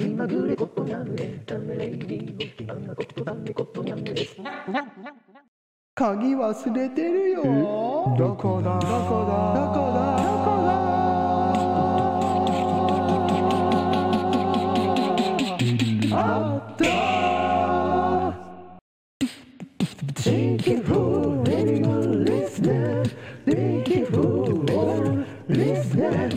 気まぐれことにゃんエンタメレディオ気まぐれことだねことにゃんで。す鍵忘れてるよ。どこだ？どこだ？どこだ？どこだ？あった Thank you for everyone listening Thank you for all listening